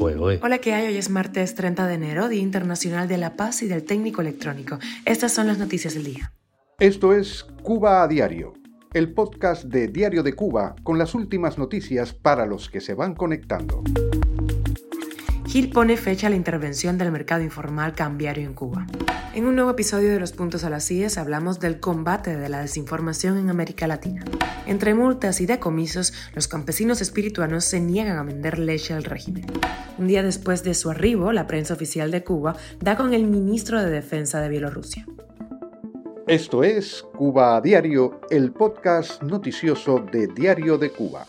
Hola, ¿qué hay? Hoy es martes 30 de enero, Día Internacional de la Paz y del Técnico Electrónico. Estas son las noticias del día. Esto es Cuba a Diario, el podcast de Diario de Cuba con las últimas noticias para los que se van conectando. Gil pone fecha a la intervención del mercado informal cambiario en Cuba. En un nuevo episodio de Los Puntos a las IES hablamos del combate de la desinformación en América Latina. Entre multas y decomisos, los campesinos espirituanos se niegan a vender leche al régimen. Un día después de su arribo, la prensa oficial de Cuba da con el ministro de Defensa de Bielorrusia. Esto es Cuba a Diario, el podcast noticioso de Diario de Cuba.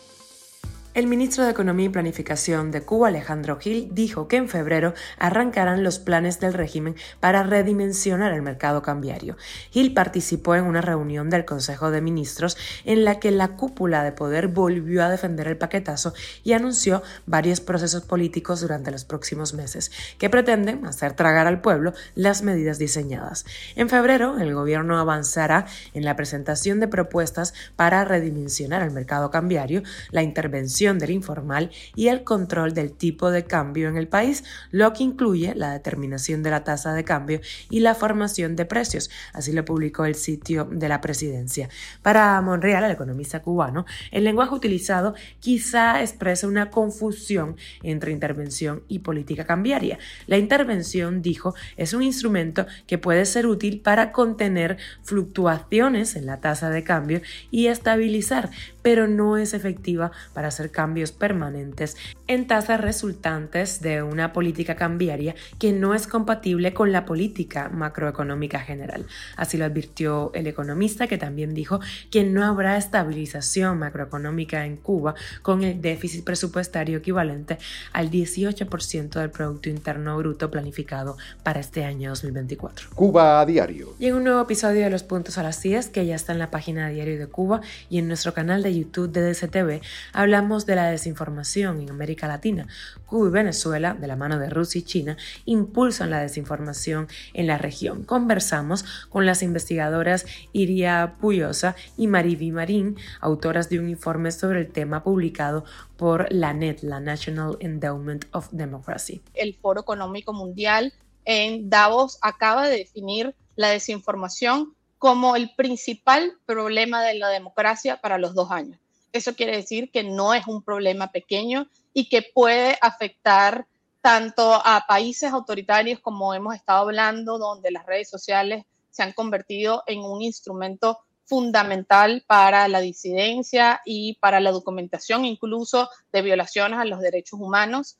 El ministro de Economía y Planificación de Cuba, Alejandro Gil, dijo que en febrero arrancarán los planes del régimen para redimensionar el mercado cambiario. Gil participó en una reunión del Consejo de Ministros en la que la cúpula de poder volvió a defender el paquetazo y anunció varios procesos políticos durante los próximos meses que pretenden hacer tragar al pueblo las medidas diseñadas. En febrero, el gobierno avanzará en la presentación de propuestas para redimensionar el mercado cambiario, la intervención del informal y el control del tipo de cambio en el país, lo que incluye la determinación de la tasa de cambio y la formación de precios. Así lo publicó el sitio de la presidencia. Para Monreal, el economista cubano, el lenguaje utilizado quizá expresa una confusión entre intervención y política cambiaria. La intervención, dijo, es un instrumento que puede ser útil para contener fluctuaciones en la tasa de cambio y estabilizar, pero no es efectiva para hacer cambios permanentes en tasas resultantes de una política cambiaria que no es compatible con la política macroeconómica general. Así lo advirtió el economista que también dijo que no habrá estabilización macroeconómica en Cuba con el déficit presupuestario equivalente al 18% del Producto Interno Bruto planificado para este año 2024. Cuba a diario. Y en un nuevo episodio de Los Puntos a las 10 que ya está en la página de Diario de Cuba y en nuestro canal de YouTube de DCTV, hablamos de la desinformación en América Latina. Cuba y Venezuela, de la mano de Rusia y China, impulsan la desinformación en la región. Conversamos con las investigadoras Iria Puyosa y Mariví Marín, autoras de un informe sobre el tema publicado por la NET, la National Endowment of Democracy. El Foro Económico Mundial en Davos acaba de definir la desinformación como el principal problema de la democracia para los dos años. Eso quiere decir que no es un problema pequeño y que puede afectar tanto a países autoritarios como hemos estado hablando, donde las redes sociales se han convertido en un instrumento fundamental para la disidencia y para la documentación incluso de violaciones a los derechos humanos.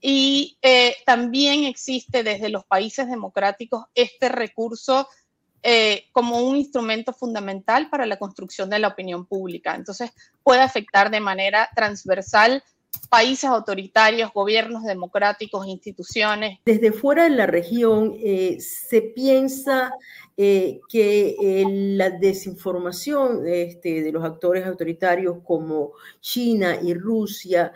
Y eh, también existe desde los países democráticos este recurso eh, como un instrumento fundamental para la construcción de la opinión pública. Entonces, puede afectar de manera transversal países autoritarios, gobiernos democráticos, instituciones. Desde fuera de la región eh, se piensa eh, que la desinformación este, de los actores autoritarios como China y Rusia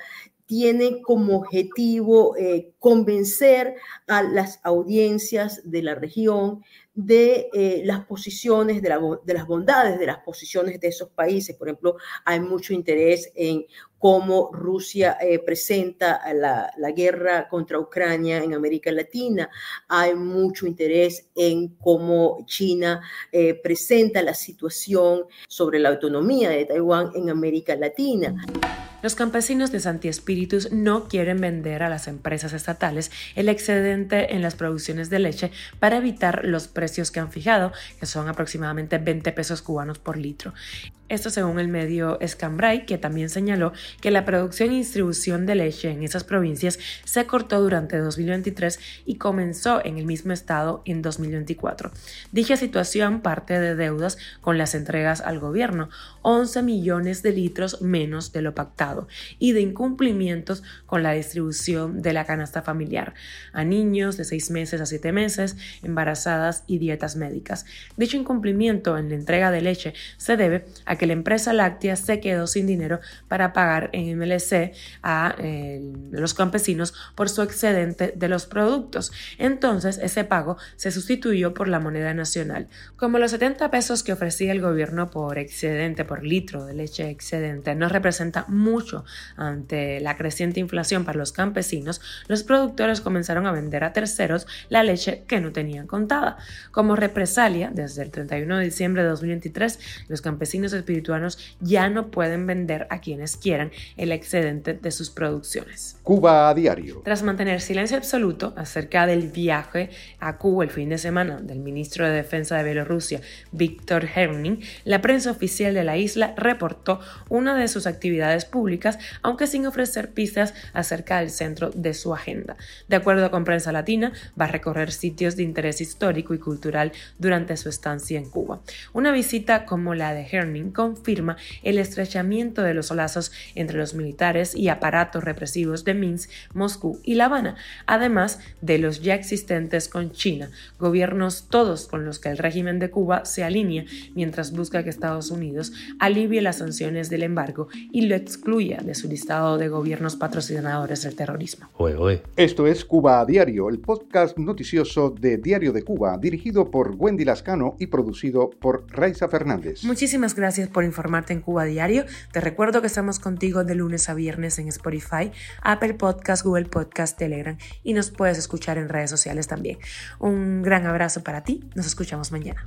tiene como objetivo convencer a las audiencias de la región de eh, las posiciones, de, las bondades de las posiciones de esos países. Por ejemplo, hay mucho interés en cómo Rusia eh, presenta la, guerra contra Ucrania en América Latina. Hay mucho interés en cómo China eh, presenta la situación sobre la autonomía de Taiwán en América Latina. Los campesinos de Santi Espíritus no quieren vender a las empresas estatales el excedente en las producciones de leche para evitar los precios que han fijado, que son aproximadamente 20 pesos cubanos por litro. Esto según el medio Escambray, que también señaló que la producción y distribución de leche en esas provincias se cortó durante 2023 y comenzó en el mismo estado en 2024. Dicha situación parte de deudas con las entregas al gobierno, 11 millones de litros menos de lo pactado, y de incumplimientos con la distribución de la canasta familiar a niños de 6 meses a 7 meses, embarazadas y dietas médicas. Dicho incumplimiento en la entrega de leche se debe a que la empresa láctea se quedó sin dinero para pagar en MLC a eh, los campesinos por su excedente de los productos. Entonces, ese pago se sustituyó por la moneda nacional. Como los 70 pesos que ofrecía el gobierno por excedente, por litro de leche excedente, no representa mucho ante la creciente inflación para los campesinos, los productores comenzaron a vender a terceros la leche que no tenían contada. Como represalia, desde el 31 de diciembre de 2023, los campesinos espirituanos ya no pueden vender a quienes quieran el excedente de sus producciones. Cuba a diario. Tras mantener silencio absoluto acerca del viaje a Cuba el fin de semana del ministro de Defensa de Bielorrusia, Víctor Herning, la prensa oficial de la isla reportó una de sus actividades públicas, aunque sin ofrecer pistas acerca del centro de su agenda. De acuerdo con Prensa Latina, va a recorrer sitios de interés histórico y cultural durante su estancia en Cuba. Una visita como la de Herning confirma el estrechamiento de los lazos entre los militares y aparatos represivos de Minsk, Moscú y La Habana, además de los ya existentes con China, gobiernos todos con los que el régimen de Cuba se alinea mientras busca que Estados Unidos alivie las sanciones del embargo y lo excluya de su listado de gobiernos patrocinadores del terrorismo. Esto es Cuba a Diario, el podcast noticioso de Diario de Cuba, dirigido por Wendy Lascano y producido por Raiza Fernández. Muchísimas por informarte en Cuba Diario. Te recuerdo que estamos contigo de lunes a viernes en Spotify, Apple Podcast, Google Podcast, Telegram y nos puedes escuchar en redes sociales también. Un gran abrazo para ti. Nos escuchamos mañana.